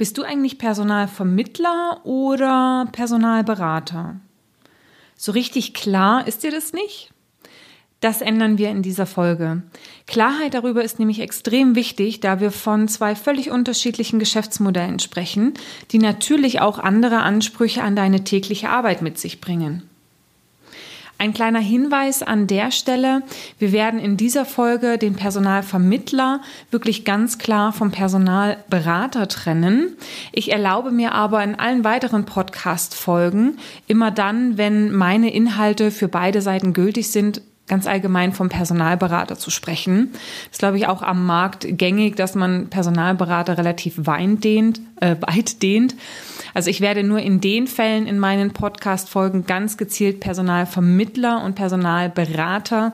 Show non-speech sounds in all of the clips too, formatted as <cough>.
Bist du eigentlich Personalvermittler oder Personalberater? So richtig klar ist dir das nicht? Das ändern wir in dieser Folge. Klarheit darüber ist nämlich extrem wichtig, da wir von zwei völlig unterschiedlichen Geschäftsmodellen sprechen, die natürlich auch andere Ansprüche an deine tägliche Arbeit mit sich bringen. Ein kleiner Hinweis an der Stelle. Wir werden in dieser Folge den Personalvermittler wirklich ganz klar vom Personalberater trennen. Ich erlaube mir aber in allen weiteren Podcast-Folgen immer dann, wenn meine Inhalte für beide Seiten gültig sind, ganz allgemein vom Personalberater zu sprechen. Das ist, glaube ich, auch am Markt gängig, dass man Personalberater relativ weit dehnt. Äh, weit dehnt. Also ich werde nur in den Fällen in meinen Podcast-Folgen ganz gezielt Personalvermittler und Personalberater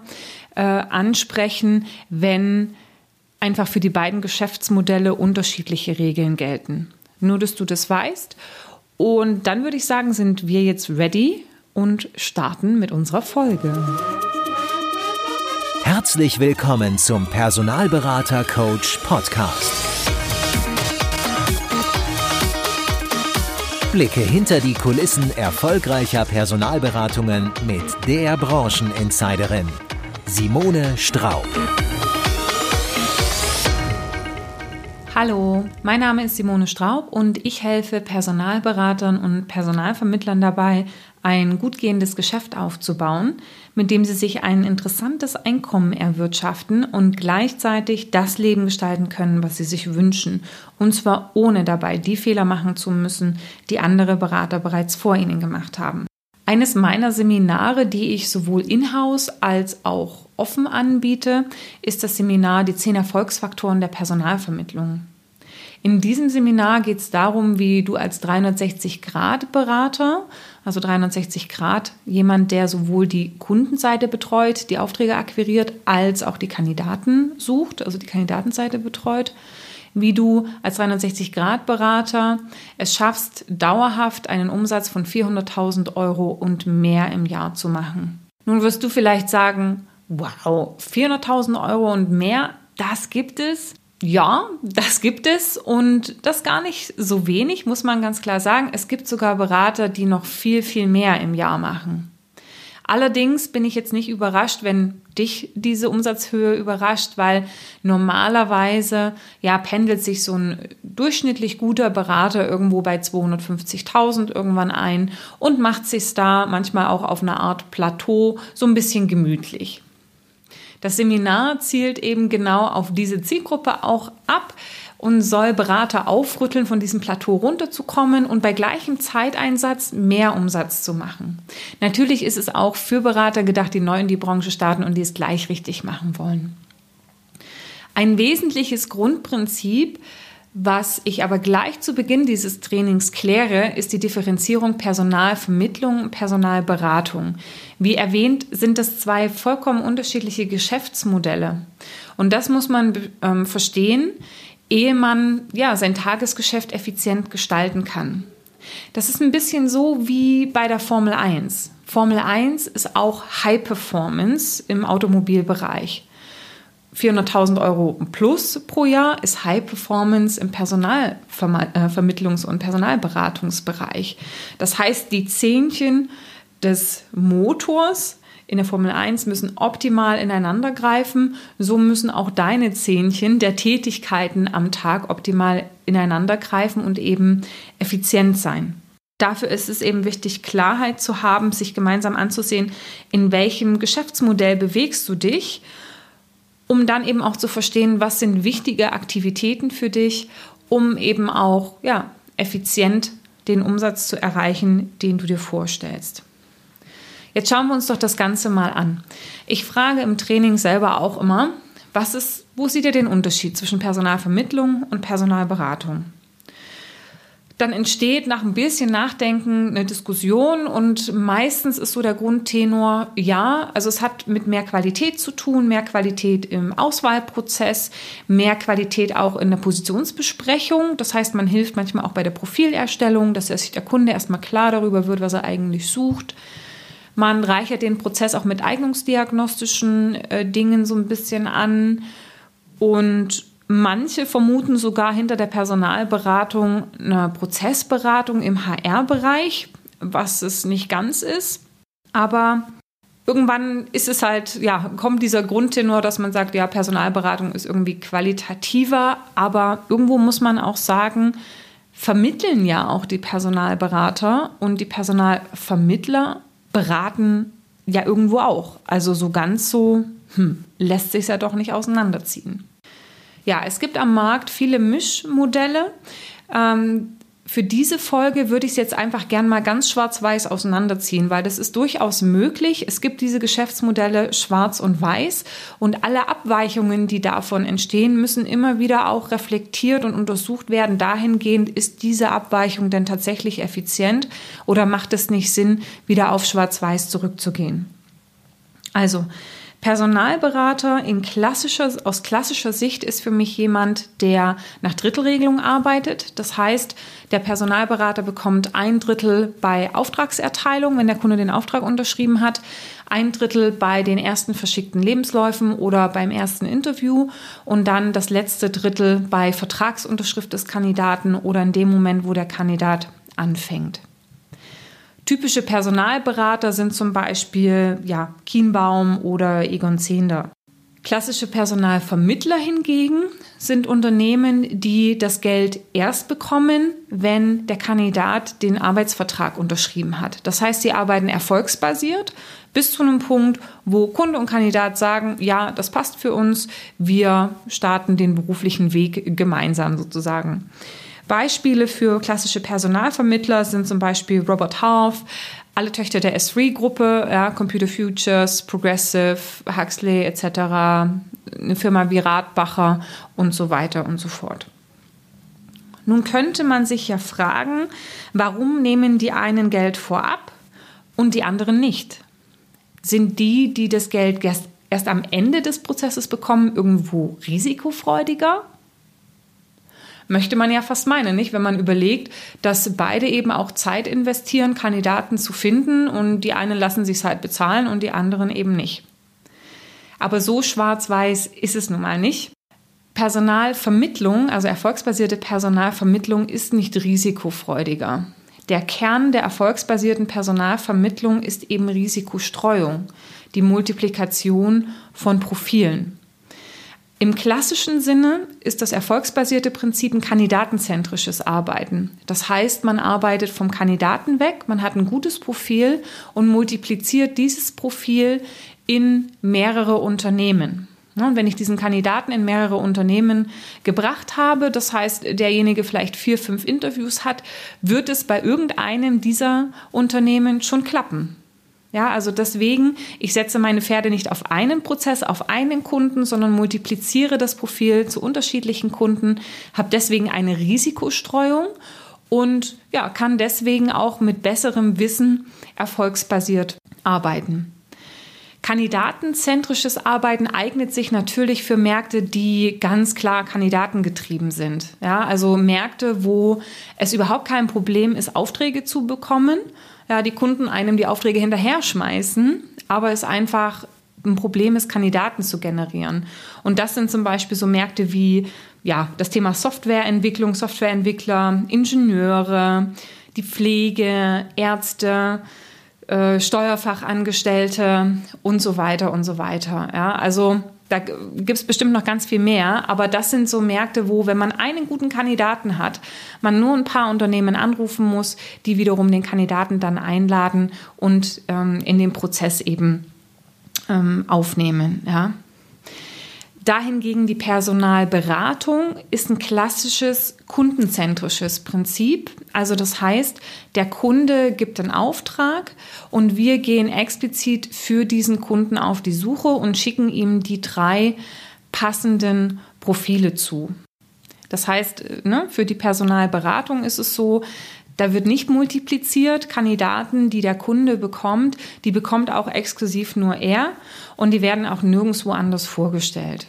äh, ansprechen, wenn einfach für die beiden Geschäftsmodelle unterschiedliche Regeln gelten. Nur, dass du das weißt. Und dann würde ich sagen, sind wir jetzt ready und starten mit unserer Folge. Herzlich willkommen zum Personalberater Coach Podcast. Blicke hinter die Kulissen erfolgreicher Personalberatungen mit der Brancheninsiderin Simone Straub. Hallo, mein Name ist Simone Straub und ich helfe Personalberatern und Personalvermittlern dabei, ein gut gehendes Geschäft aufzubauen, mit dem sie sich ein interessantes Einkommen erwirtschaften und gleichzeitig das Leben gestalten können, was sie sich wünschen, und zwar ohne dabei die Fehler machen zu müssen, die andere Berater bereits vor ihnen gemacht haben. Eines meiner Seminare, die ich sowohl in-house als auch offen anbiete, ist das Seminar Die zehn Erfolgsfaktoren der Personalvermittlung. In diesem Seminar geht es darum, wie du als 360-Grad-Berater, also 360 Grad, jemand, der sowohl die Kundenseite betreut, die Aufträge akquiriert, als auch die Kandidaten sucht, also die Kandidatenseite betreut, wie du als 360-Grad-Berater es schaffst, dauerhaft einen Umsatz von 400.000 Euro und mehr im Jahr zu machen. Nun wirst du vielleicht sagen, Wow, 400.000 Euro und mehr, das gibt es. Ja, das gibt es und das gar nicht so wenig, muss man ganz klar sagen. Es gibt sogar Berater, die noch viel, viel mehr im Jahr machen. Allerdings bin ich jetzt nicht überrascht, wenn dich diese Umsatzhöhe überrascht, weil normalerweise ja pendelt sich so ein durchschnittlich guter Berater irgendwo bei 250.000 irgendwann ein und macht sich da manchmal auch auf eine Art Plateau so ein bisschen gemütlich. Das Seminar zielt eben genau auf diese Zielgruppe auch ab und soll Berater aufrütteln, von diesem Plateau runterzukommen und bei gleichem Zeiteinsatz mehr Umsatz zu machen. Natürlich ist es auch für Berater gedacht, die neu in die Branche starten und die es gleich richtig machen wollen. Ein wesentliches Grundprinzip was ich aber gleich zu Beginn dieses Trainings kläre, ist die Differenzierung Personalvermittlung Personalberatung. Wie erwähnt, sind das zwei vollkommen unterschiedliche Geschäftsmodelle. Und das muss man ähm, verstehen, ehe man ja, sein Tagesgeschäft effizient gestalten kann. Das ist ein bisschen so wie bei der Formel 1. Formel 1 ist auch High Performance im Automobilbereich. 400.000 Euro plus pro Jahr ist High Performance im Personalvermittlungs- äh, und Personalberatungsbereich. Das heißt, die Zähnchen des Motors in der Formel 1 müssen optimal ineinander greifen. So müssen auch deine Zähnchen der Tätigkeiten am Tag optimal ineinander greifen und eben effizient sein. Dafür ist es eben wichtig, Klarheit zu haben, sich gemeinsam anzusehen, in welchem Geschäftsmodell bewegst du dich um dann eben auch zu verstehen, was sind wichtige Aktivitäten für dich, um eben auch ja, effizient den Umsatz zu erreichen, den du dir vorstellst. Jetzt schauen wir uns doch das Ganze mal an. Ich frage im Training selber auch immer, was ist, wo seht ihr den Unterschied zwischen Personalvermittlung und Personalberatung? Dann entsteht nach ein bisschen Nachdenken eine Diskussion und meistens ist so der Grundtenor, ja, also es hat mit mehr Qualität zu tun, mehr Qualität im Auswahlprozess, mehr Qualität auch in der Positionsbesprechung. Das heißt, man hilft manchmal auch bei der Profilerstellung, dass sich der Kunde erstmal klar darüber wird, was er eigentlich sucht. Man reichert den Prozess auch mit eignungsdiagnostischen äh, Dingen so ein bisschen an und Manche vermuten sogar hinter der Personalberatung eine Prozessberatung im HR-Bereich, was es nicht ganz ist. Aber irgendwann ist es halt, ja, kommt dieser Grundtenor, dass man sagt, ja, Personalberatung ist irgendwie qualitativer, aber irgendwo muss man auch sagen, vermitteln ja auch die Personalberater und die Personalvermittler beraten ja irgendwo auch. Also so ganz so hm, lässt sich ja doch nicht auseinanderziehen. Ja, es gibt am Markt viele Mischmodelle. Ähm, für diese Folge würde ich es jetzt einfach gern mal ganz schwarz-weiß auseinanderziehen, weil das ist durchaus möglich. Es gibt diese Geschäftsmodelle schwarz und weiß und alle Abweichungen, die davon entstehen, müssen immer wieder auch reflektiert und untersucht werden. Dahingehend ist diese Abweichung denn tatsächlich effizient oder macht es nicht Sinn, wieder auf schwarz-weiß zurückzugehen? Also, Personalberater in klassischer, aus klassischer Sicht ist für mich jemand, der nach Drittelregelung arbeitet. Das heißt, der Personalberater bekommt ein Drittel bei Auftragserteilung, wenn der Kunde den Auftrag unterschrieben hat, ein Drittel bei den ersten verschickten Lebensläufen oder beim ersten Interview und dann das letzte Drittel bei Vertragsunterschrift des Kandidaten oder in dem Moment, wo der Kandidat anfängt. Typische Personalberater sind zum Beispiel ja, Kienbaum oder Egon Zehnder. Klassische Personalvermittler hingegen sind Unternehmen, die das Geld erst bekommen, wenn der Kandidat den Arbeitsvertrag unterschrieben hat. Das heißt, sie arbeiten erfolgsbasiert bis zu einem Punkt, wo Kunde und Kandidat sagen, ja, das passt für uns, wir starten den beruflichen Weg gemeinsam sozusagen. Beispiele für klassische Personalvermittler sind zum Beispiel Robert Half, alle Töchter der S3-Gruppe, ja, Computer Futures, Progressive, Huxley etc., eine Firma wie Radbacher und so weiter und so fort. Nun könnte man sich ja fragen, warum nehmen die einen Geld vorab und die anderen nicht? Sind die, die das Geld erst, erst am Ende des Prozesses bekommen, irgendwo risikofreudiger Möchte man ja fast meinen, nicht? Wenn man überlegt, dass beide eben auch Zeit investieren, Kandidaten zu finden und die einen lassen sich halt bezahlen und die anderen eben nicht. Aber so schwarz-weiß ist es nun mal nicht. Personalvermittlung, also erfolgsbasierte Personalvermittlung, ist nicht risikofreudiger. Der Kern der erfolgsbasierten Personalvermittlung ist eben Risikostreuung, die Multiplikation von Profilen. Im klassischen Sinne ist das erfolgsbasierte Prinzip ein kandidatenzentrisches Arbeiten. Das heißt, man arbeitet vom Kandidaten weg, man hat ein gutes Profil und multipliziert dieses Profil in mehrere Unternehmen. Und wenn ich diesen Kandidaten in mehrere Unternehmen gebracht habe, das heißt, derjenige vielleicht vier, fünf Interviews hat, wird es bei irgendeinem dieser Unternehmen schon klappen. Ja, also deswegen, ich setze meine Pferde nicht auf einen Prozess, auf einen Kunden, sondern multipliziere das Profil zu unterschiedlichen Kunden, habe deswegen eine Risikostreuung und ja, kann deswegen auch mit besserem Wissen erfolgsbasiert arbeiten. Kandidatenzentrisches Arbeiten eignet sich natürlich für Märkte, die ganz klar kandidatengetrieben sind. Ja, also Märkte, wo es überhaupt kein Problem ist, Aufträge zu bekommen ja, die Kunden einem die Aufträge hinterher schmeißen, aber es einfach ein Problem ist, Kandidaten zu generieren. Und das sind zum Beispiel so Märkte wie ja, das Thema Softwareentwicklung, Softwareentwickler, Ingenieure, die Pflege, Ärzte, äh, Steuerfachangestellte und so weiter und so weiter. Ja, also da gibt es bestimmt noch ganz viel mehr, aber das sind so Märkte, wo, wenn man einen guten Kandidaten hat, man nur ein paar Unternehmen anrufen muss, die wiederum den Kandidaten dann einladen und ähm, in den Prozess eben ähm, aufnehmen. Ja. Dahingegen die Personalberatung ist ein klassisches kundenzentrisches Prinzip. Also das heißt, der Kunde gibt einen Auftrag und wir gehen explizit für diesen Kunden auf die Suche und schicken ihm die drei passenden Profile zu. Das heißt, ne, für die Personalberatung ist es so, da wird nicht multipliziert. Kandidaten, die der Kunde bekommt, die bekommt auch exklusiv nur er und die werden auch nirgendwo anders vorgestellt.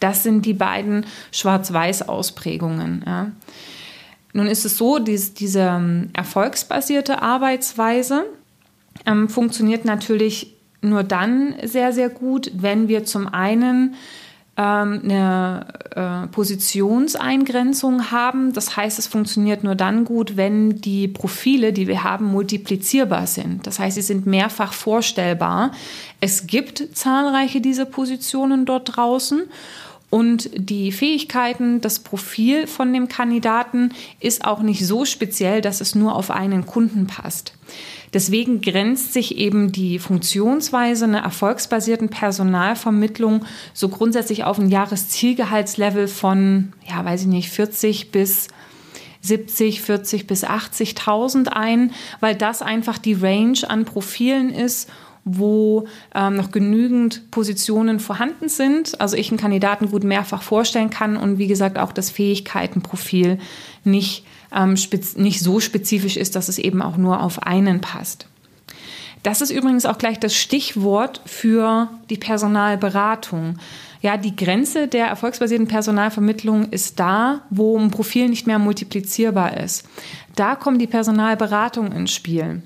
Das sind die beiden Schwarz-Weiß-Ausprägungen. Ja. Nun ist es so, dies, diese ähm, erfolgsbasierte Arbeitsweise ähm, funktioniert natürlich nur dann sehr, sehr gut, wenn wir zum einen ähm, eine äh, Positionseingrenzung haben. Das heißt, es funktioniert nur dann gut, wenn die Profile, die wir haben, multiplizierbar sind. Das heißt, sie sind mehrfach vorstellbar. Es gibt zahlreiche dieser Positionen dort draußen. Und die Fähigkeiten, das Profil von dem Kandidaten ist auch nicht so speziell, dass es nur auf einen Kunden passt. Deswegen grenzt sich eben die Funktionsweise einer erfolgsbasierten Personalvermittlung so grundsätzlich auf ein Jahreszielgehaltslevel von, ja, weiß ich nicht, 40 bis 70, 40 bis 80.000 ein, weil das einfach die Range an Profilen ist wo ähm, noch genügend Positionen vorhanden sind. Also ich einen Kandidaten gut mehrfach vorstellen kann und wie gesagt auch das Fähigkeitenprofil nicht ähm, nicht so spezifisch ist, dass es eben auch nur auf einen passt. Das ist übrigens auch gleich das Stichwort für die Personalberatung. Ja, die Grenze der erfolgsbasierten Personalvermittlung ist da, wo ein Profil nicht mehr multiplizierbar ist. Da kommt die Personalberatung ins Spiel.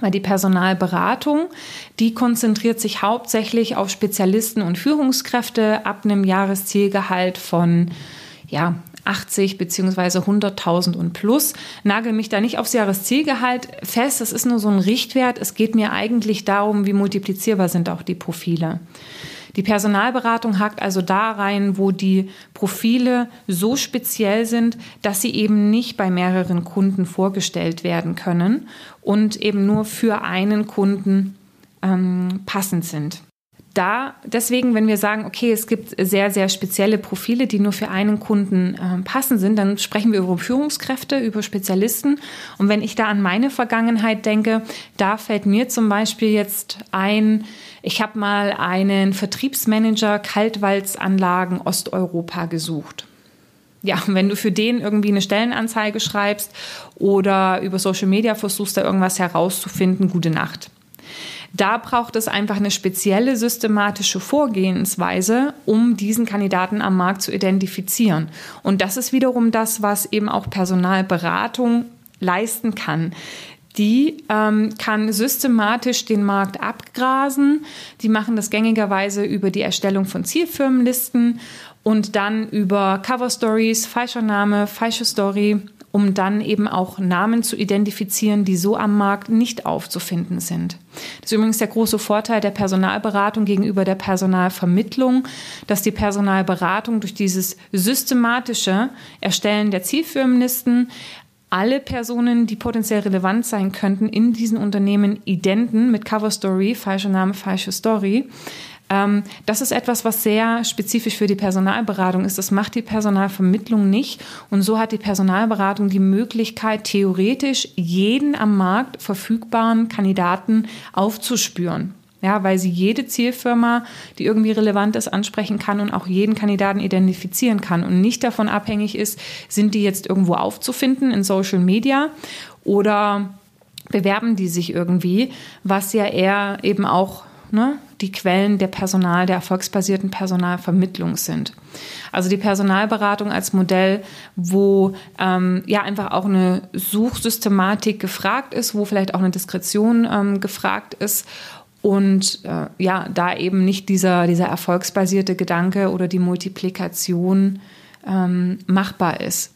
Weil die Personalberatung, die konzentriert sich hauptsächlich auf Spezialisten und Führungskräfte ab einem Jahreszielgehalt von ja, 80 beziehungsweise 100.000 und plus. Nagel mich da nicht aufs Jahreszielgehalt fest. Das ist nur so ein Richtwert. Es geht mir eigentlich darum, wie multiplizierbar sind auch die Profile. Die Personalberatung hakt also da rein, wo die Profile so speziell sind, dass sie eben nicht bei mehreren Kunden vorgestellt werden können und eben nur für einen Kunden ähm, passend sind da deswegen, wenn wir sagen, okay, es gibt sehr, sehr spezielle Profile, die nur für einen Kunden äh, passen sind, dann sprechen wir über Führungskräfte, über Spezialisten. Und wenn ich da an meine Vergangenheit denke, da fällt mir zum Beispiel jetzt ein, ich habe mal einen Vertriebsmanager Kaltwalzanlagen Osteuropa gesucht ja, <laughs> wenn du für den irgendwie eine Stellenanzeige schreibst oder über Social Media versuchst, da irgendwas herauszufinden, gute Nacht. Da braucht es einfach eine spezielle systematische Vorgehensweise, um diesen Kandidaten am Markt zu identifizieren. Und das ist wiederum das, was eben auch Personalberatung leisten kann. Die ähm, kann systematisch den Markt abgrasen. Die machen das gängigerweise über die Erstellung von Zielfirmenlisten und dann über Cover Stories, falscher Name, falsche Story um dann eben auch Namen zu identifizieren, die so am Markt nicht aufzufinden sind. Das ist übrigens der große Vorteil der Personalberatung gegenüber der Personalvermittlung, dass die Personalberatung durch dieses systematische Erstellen der Zielfirmenlisten alle Personen, die potenziell relevant sein könnten, in diesen Unternehmen identen mit Cover Story, falscher Name, falsche Story, ähm, das ist etwas, was sehr spezifisch für die Personalberatung ist. Das macht die Personalvermittlung nicht. Und so hat die Personalberatung die Möglichkeit, theoretisch jeden am Markt verfügbaren Kandidaten aufzuspüren. Ja, weil sie jede Zielfirma, die irgendwie relevant ist, ansprechen kann und auch jeden Kandidaten identifizieren kann und nicht davon abhängig ist, sind die jetzt irgendwo aufzufinden in Social Media oder bewerben die sich irgendwie, was ja eher eben auch ne, die Quellen der Personal, der erfolgsbasierten Personalvermittlung sind. Also die Personalberatung als Modell, wo ähm, ja einfach auch eine Suchsystematik gefragt ist, wo vielleicht auch eine Diskretion ähm, gefragt ist und äh, ja, da eben nicht dieser, dieser erfolgsbasierte Gedanke oder die Multiplikation ähm, machbar ist.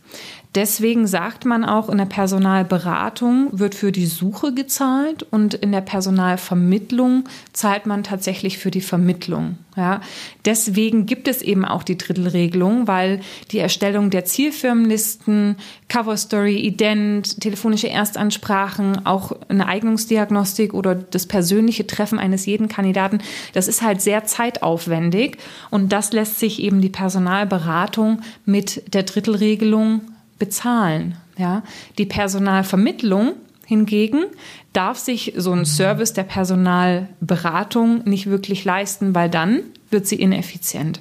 Deswegen sagt man auch, in der Personalberatung wird für die Suche gezahlt und in der Personalvermittlung zahlt man tatsächlich für die Vermittlung. Ja, deswegen gibt es eben auch die Drittelregelung, weil die Erstellung der Zielfirmenlisten, Cover Story, Ident, telefonische Erstansprachen, auch eine Eignungsdiagnostik oder das persönliche Treffen eines jeden Kandidaten, das ist halt sehr zeitaufwendig und das lässt sich eben die Personalberatung mit der Drittelregelung bezahlen. Ja? Die Personalvermittlung hingegen darf sich so ein Service der Personalberatung nicht wirklich leisten, weil dann wird sie ineffizient.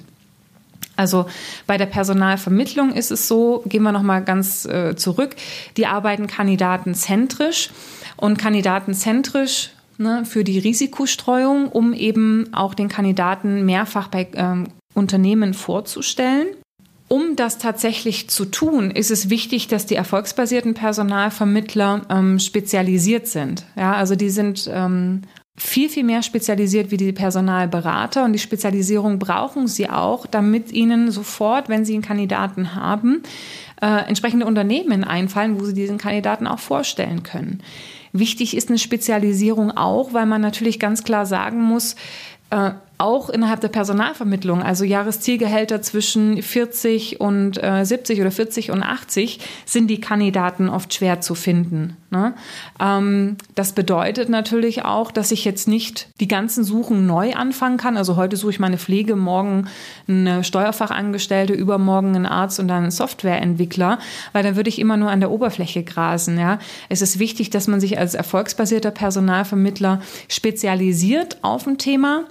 Also bei der Personalvermittlung ist es so, gehen wir nochmal ganz äh, zurück, die arbeiten kandidatenzentrisch und kandidatenzentrisch ne, für die Risikostreuung, um eben auch den Kandidaten mehrfach bei ähm, Unternehmen vorzustellen. Um das tatsächlich zu tun, ist es wichtig, dass die erfolgsbasierten Personalvermittler ähm, spezialisiert sind. Ja, also die sind ähm, viel, viel mehr spezialisiert wie die Personalberater. Und die Spezialisierung brauchen sie auch, damit ihnen sofort, wenn sie einen Kandidaten haben, äh, entsprechende Unternehmen einfallen, wo sie diesen Kandidaten auch vorstellen können. Wichtig ist eine Spezialisierung auch, weil man natürlich ganz klar sagen muss, äh, auch innerhalb der Personalvermittlung, also Jahreszielgehälter zwischen 40 und äh, 70 oder 40 und 80, sind die Kandidaten oft schwer zu finden. Ne? Ähm, das bedeutet natürlich auch, dass ich jetzt nicht die ganzen Suchen neu anfangen kann. Also heute suche ich meine Pflege, morgen eine Steuerfachangestellte, übermorgen einen Arzt und dann einen Softwareentwickler, weil dann würde ich immer nur an der Oberfläche grasen. Ja? Es ist wichtig, dass man sich als erfolgsbasierter Personalvermittler spezialisiert auf ein Thema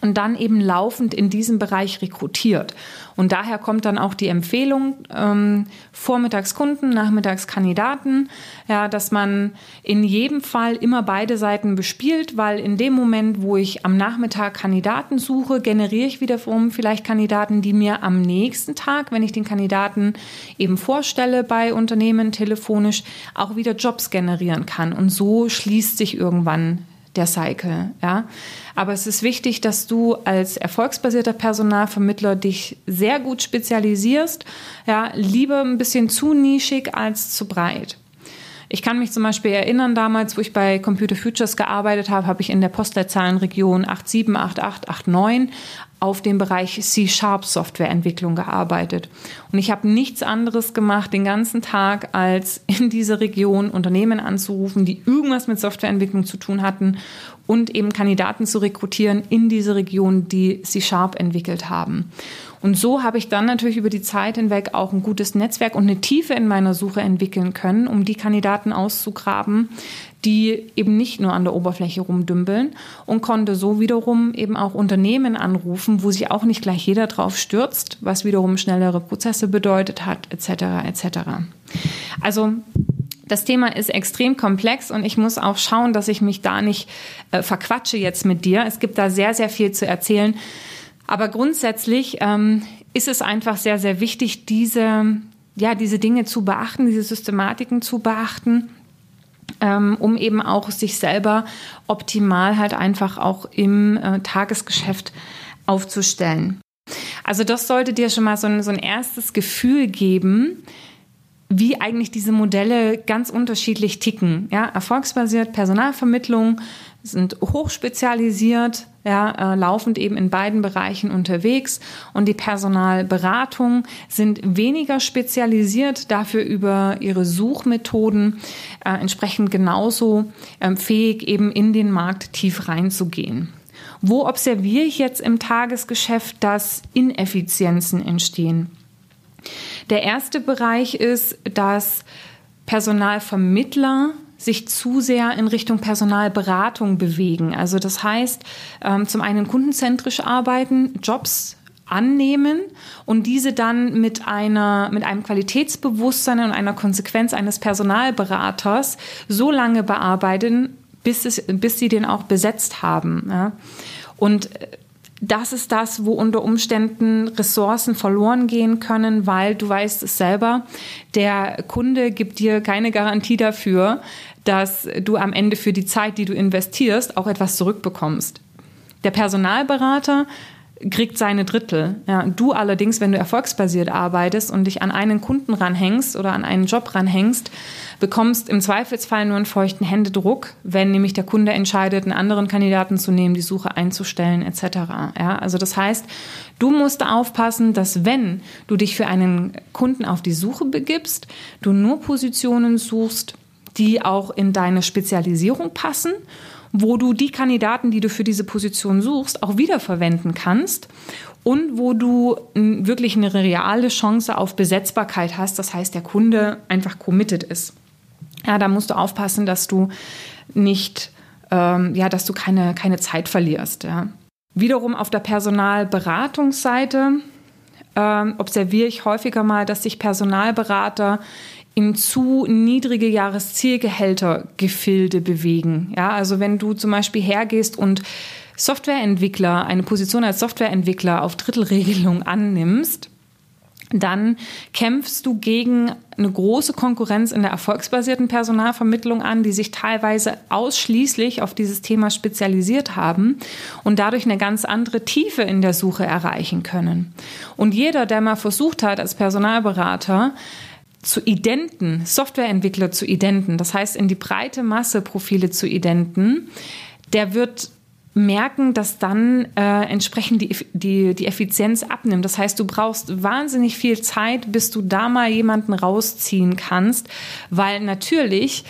und dann eben laufend in diesem Bereich rekrutiert. Und daher kommt dann auch die Empfehlung, ähm, vormittags Kunden, nachmittags Kandidaten, ja, dass man in jedem Fall immer beide Seiten bespielt, weil in dem Moment, wo ich am Nachmittag Kandidaten suche, generiere ich wiederum vielleicht Kandidaten, die mir am nächsten Tag, wenn ich den Kandidaten eben vorstelle bei Unternehmen telefonisch, auch wieder Jobs generieren kann. Und so schließt sich irgendwann der Cycle. Ja? Aber es ist wichtig, dass du als erfolgsbasierter Personalvermittler dich sehr gut spezialisierst. Ja? Lieber ein bisschen zu nischig als zu breit. Ich kann mich zum Beispiel erinnern, damals, wo ich bei Computer Futures gearbeitet habe, habe ich in der Postleitzahlenregion 878889 auf dem Bereich C-Sharp Softwareentwicklung gearbeitet. Und ich habe nichts anderes gemacht den ganzen Tag, als in diese Region Unternehmen anzurufen, die irgendwas mit Softwareentwicklung zu tun hatten und eben Kandidaten zu rekrutieren in diese Region, die C-Sharp entwickelt haben. Und so habe ich dann natürlich über die Zeit hinweg auch ein gutes Netzwerk und eine Tiefe in meiner Suche entwickeln können, um die Kandidaten auszugraben, die eben nicht nur an der Oberfläche rumdümpeln und konnte so wiederum eben auch Unternehmen anrufen, wo sich auch nicht gleich jeder drauf stürzt, was wiederum schnellere Prozesse bedeutet hat, etc. etc. Also das Thema ist extrem komplex und ich muss auch schauen, dass ich mich da nicht äh, verquatsche jetzt mit dir. Es gibt da sehr, sehr viel zu erzählen. Aber grundsätzlich ähm, ist es einfach sehr, sehr wichtig, diese, ja, diese Dinge zu beachten, diese Systematiken zu beachten, ähm, um eben auch sich selber optimal halt einfach auch im äh, Tagesgeschäft aufzustellen. Also das sollte dir schon mal so ein, so ein erstes Gefühl geben, wie eigentlich diese Modelle ganz unterschiedlich ticken. Ja, erfolgsbasiert, Personalvermittlung sind hochspezialisiert, ja, äh, laufend eben in beiden Bereichen unterwegs und die Personalberatung sind weniger spezialisiert, dafür über ihre Suchmethoden äh, entsprechend genauso äh, fähig, eben in den Markt tief reinzugehen. Wo observiere ich jetzt im Tagesgeschäft, dass Ineffizienzen entstehen? Der erste Bereich ist, dass Personalvermittler sich zu sehr in Richtung Personalberatung bewegen. Also das heißt, ähm, zum einen kundenzentrisch arbeiten, Jobs annehmen und diese dann mit einer mit einem Qualitätsbewusstsein und einer Konsequenz eines Personalberaters so lange bearbeiten, bis es bis sie den auch besetzt haben. Und äh, das ist das, wo unter Umständen Ressourcen verloren gehen können, weil du weißt es selber, der Kunde gibt dir keine Garantie dafür, dass du am Ende für die Zeit, die du investierst, auch etwas zurückbekommst. Der Personalberater kriegt seine Drittel. Ja, du allerdings, wenn du erfolgsbasiert arbeitest und dich an einen Kunden ranhängst oder an einen Job ranhängst, bekommst im Zweifelsfall nur einen feuchten Händedruck, wenn nämlich der Kunde entscheidet, einen anderen Kandidaten zu nehmen, die Suche einzustellen etc. Ja, also das heißt, du musst aufpassen, dass wenn du dich für einen Kunden auf die Suche begibst, du nur Positionen suchst, die auch in deine Spezialisierung passen wo du die Kandidaten, die du für diese Position suchst, auch wiederverwenden kannst und wo du wirklich eine reale Chance auf Besetzbarkeit hast. Das heißt, der Kunde einfach committed ist. Ja, da musst du aufpassen, dass du nicht, ähm, ja, dass du keine, keine Zeit verlierst. Ja. Wiederum auf der Personalberatungsseite ähm, observiere ich häufiger mal, dass sich Personalberater in zu niedrige Jahreszielgehältergefilde bewegen. Ja, also wenn du zum Beispiel hergehst und Softwareentwickler, eine Position als Softwareentwickler auf Drittelregelung annimmst, dann kämpfst du gegen eine große Konkurrenz in der erfolgsbasierten Personalvermittlung an, die sich teilweise ausschließlich auf dieses Thema spezialisiert haben und dadurch eine ganz andere Tiefe in der Suche erreichen können. Und jeder, der mal versucht hat, als Personalberater zu identen, Softwareentwickler zu identen, das heißt in die breite Masse Profile zu identen, der wird merken, dass dann äh, entsprechend die, die, die Effizienz abnimmt. Das heißt, du brauchst wahnsinnig viel Zeit, bis du da mal jemanden rausziehen kannst, weil natürlich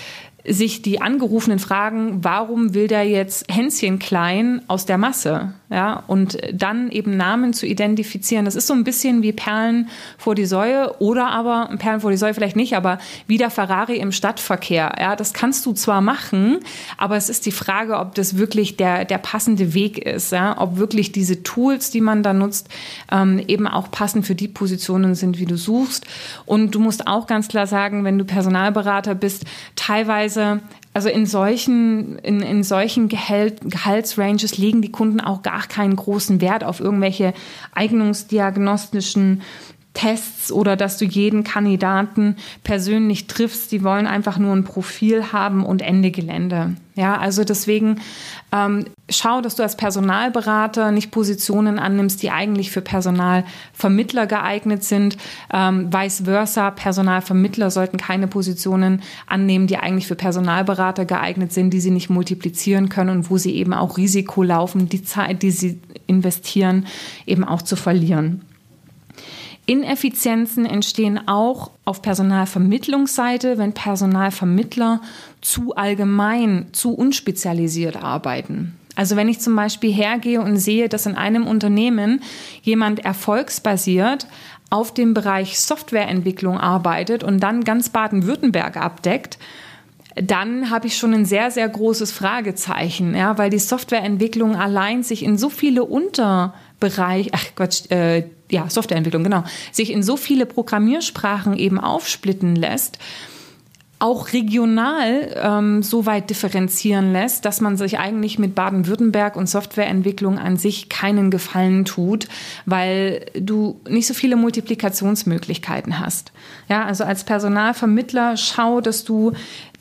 sich die Angerufenen fragen, warum will der jetzt Hänschen klein aus der Masse? Ja, und dann eben Namen zu identifizieren. Das ist so ein bisschen wie Perlen vor die Säue oder aber Perlen vor die Säue vielleicht nicht, aber wie der Ferrari im Stadtverkehr. Ja, das kannst du zwar machen, aber es ist die Frage, ob das wirklich der, der passende Weg ist. Ja, ob wirklich diese Tools, die man da nutzt, ähm, eben auch passend für die Positionen sind, wie du suchst. Und du musst auch ganz klar sagen, wenn du Personalberater bist, teilweise also in solchen, in, in solchen Gehalt, Gehaltsranges legen die Kunden auch gar keinen großen Wert auf irgendwelche eignungsdiagnostischen Tests oder dass du jeden Kandidaten persönlich triffst. Die wollen einfach nur ein Profil haben und Ende Gelände. Ja, also deswegen ähm, schau, dass du als Personalberater nicht Positionen annimmst, die eigentlich für Personalvermittler geeignet sind. Ähm, vice versa, Personalvermittler sollten keine Positionen annehmen, die eigentlich für Personalberater geeignet sind, die sie nicht multiplizieren können und wo sie eben auch Risiko laufen, die Zeit, die sie investieren, eben auch zu verlieren. Ineffizienzen entstehen auch auf Personalvermittlungsseite, wenn Personalvermittler zu allgemein, zu unspezialisiert arbeiten. Also wenn ich zum Beispiel hergehe und sehe, dass in einem Unternehmen jemand erfolgsbasiert auf dem Bereich Softwareentwicklung arbeitet und dann ganz Baden-Württemberg abdeckt, dann habe ich schon ein sehr, sehr großes Fragezeichen, ja, weil die Softwareentwicklung allein sich in so viele Unterbereiche, ach Quatsch, äh, ja, Softwareentwicklung, genau, sich in so viele Programmiersprachen eben aufsplitten lässt, auch regional ähm, so weit differenzieren lässt, dass man sich eigentlich mit Baden-Württemberg und Softwareentwicklung an sich keinen Gefallen tut, weil du nicht so viele Multiplikationsmöglichkeiten hast. Ja, also als Personalvermittler schau, dass du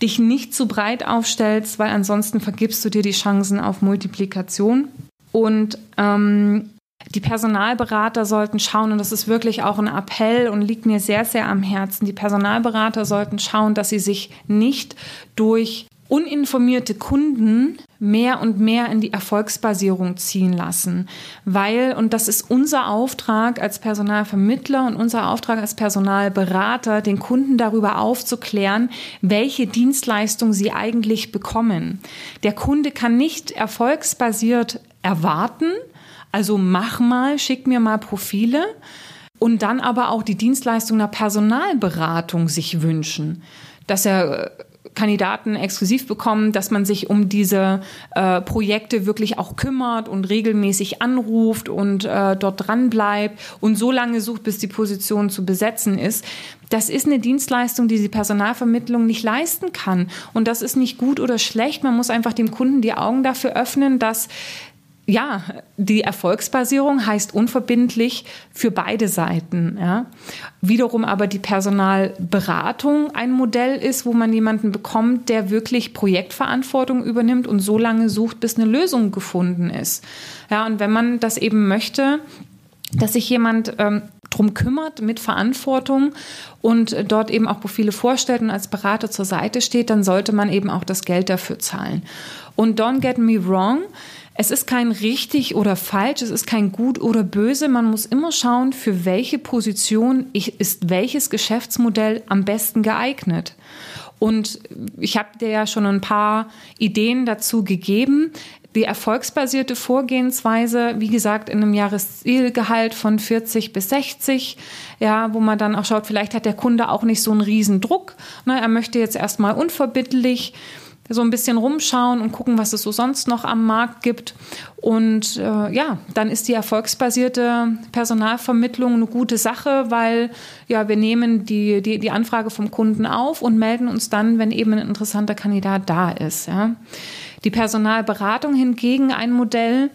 dich nicht zu breit aufstellst, weil ansonsten vergibst du dir die Chancen auf Multiplikation. Und ähm, die Personalberater sollten schauen, und das ist wirklich auch ein Appell und liegt mir sehr, sehr am Herzen, die Personalberater sollten schauen, dass sie sich nicht durch uninformierte Kunden mehr und mehr in die Erfolgsbasierung ziehen lassen. Weil, und das ist unser Auftrag als Personalvermittler und unser Auftrag als Personalberater, den Kunden darüber aufzuklären, welche Dienstleistung sie eigentlich bekommen. Der Kunde kann nicht erfolgsbasiert erwarten, also mach mal, schick mir mal Profile und dann aber auch die Dienstleistung einer Personalberatung sich wünschen, dass er äh, Kandidaten exklusiv bekommen, dass man sich um diese äh, Projekte wirklich auch kümmert und regelmäßig anruft und äh, dort dran bleibt und so lange sucht, bis die Position zu besetzen ist. Das ist eine Dienstleistung, die die Personalvermittlung nicht leisten kann. Und das ist nicht gut oder schlecht. Man muss einfach dem Kunden die Augen dafür öffnen, dass ja, die Erfolgsbasierung heißt unverbindlich für beide Seiten. Ja. Wiederum aber die Personalberatung ein Modell ist, wo man jemanden bekommt, der wirklich Projektverantwortung übernimmt und so lange sucht, bis eine Lösung gefunden ist. Ja, und wenn man das eben möchte, dass sich jemand ähm, drum kümmert mit Verantwortung und dort eben auch Profile vorstellt und als Berater zur Seite steht, dann sollte man eben auch das Geld dafür zahlen. Und don't get me wrong, es ist kein richtig oder falsch, es ist kein gut oder böse. Man muss immer schauen, für welche Position ist welches Geschäftsmodell am besten geeignet. Und ich habe dir ja schon ein paar Ideen dazu gegeben. Die erfolgsbasierte Vorgehensweise, wie gesagt, in einem Jahreszielgehalt von 40 bis 60, ja, wo man dann auch schaut, vielleicht hat der Kunde auch nicht so einen riesen Druck. Ne, er möchte jetzt erstmal unverbindlich so ein bisschen rumschauen und gucken, was es so sonst noch am Markt gibt. Und äh, ja, dann ist die erfolgsbasierte Personalvermittlung eine gute Sache, weil ja, wir nehmen die, die, die Anfrage vom Kunden auf und melden uns dann, wenn eben ein interessanter Kandidat da ist. Ja. Die Personalberatung hingegen ein Modell,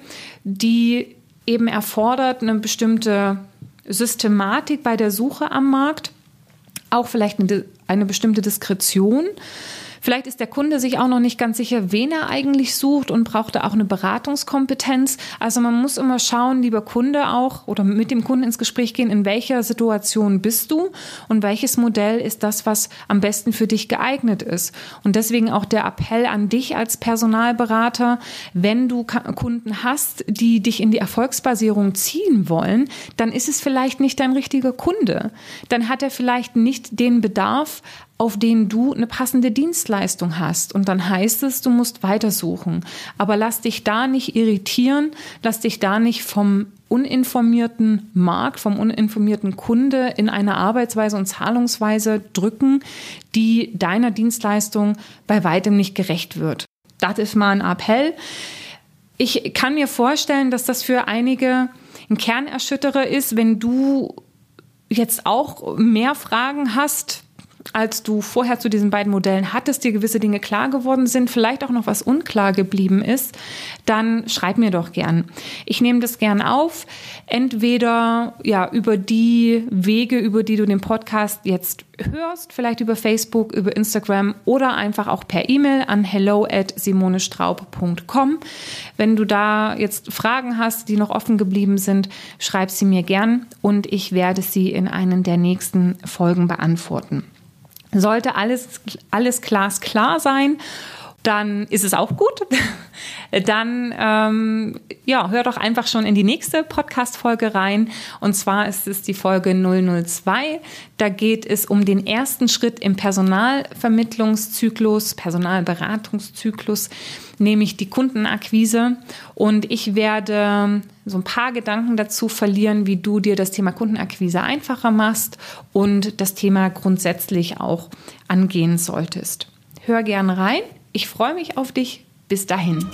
die eben erfordert eine bestimmte Systematik bei der Suche am Markt, auch vielleicht eine, eine bestimmte Diskretion. Vielleicht ist der Kunde sich auch noch nicht ganz sicher, wen er eigentlich sucht und braucht da auch eine Beratungskompetenz. Also man muss immer schauen, lieber Kunde auch oder mit dem Kunden ins Gespräch gehen, in welcher Situation bist du und welches Modell ist das, was am besten für dich geeignet ist. Und deswegen auch der Appell an dich als Personalberater, wenn du Kunden hast, die dich in die Erfolgsbasierung ziehen wollen, dann ist es vielleicht nicht dein richtiger Kunde. Dann hat er vielleicht nicht den Bedarf auf den du eine passende Dienstleistung hast. Und dann heißt es, du musst weitersuchen. Aber lass dich da nicht irritieren, lass dich da nicht vom uninformierten Markt, vom uninformierten Kunde in eine Arbeitsweise und Zahlungsweise drücken, die deiner Dienstleistung bei weitem nicht gerecht wird. Das ist mal ein Appell. Ich kann mir vorstellen, dass das für einige ein Kernerschütterer ist, wenn du jetzt auch mehr Fragen hast, als du vorher zu diesen beiden Modellen hattest, dir gewisse Dinge klar geworden sind, vielleicht auch noch was unklar geblieben ist, dann schreib mir doch gern. Ich nehme das gern auf, entweder ja über die Wege, über die du den Podcast jetzt hörst, vielleicht über Facebook, über Instagram oder einfach auch per E-Mail an hello at simonestraub.com. Wenn du da jetzt Fragen hast, die noch offen geblieben sind, schreib sie mir gern und ich werde sie in einen der nächsten Folgen beantworten. Sollte alles, alles glasklar sein, dann ist es auch gut. <laughs> Dann ähm, ja, hör doch einfach schon in die nächste Podcast-Folge rein. Und zwar ist es die Folge 002. Da geht es um den ersten Schritt im Personalvermittlungszyklus, Personalberatungszyklus, nämlich die Kundenakquise. Und ich werde so ein paar Gedanken dazu verlieren, wie du dir das Thema Kundenakquise einfacher machst und das Thema grundsätzlich auch angehen solltest. Hör gerne rein. Ich freue mich auf dich. Bis dahin.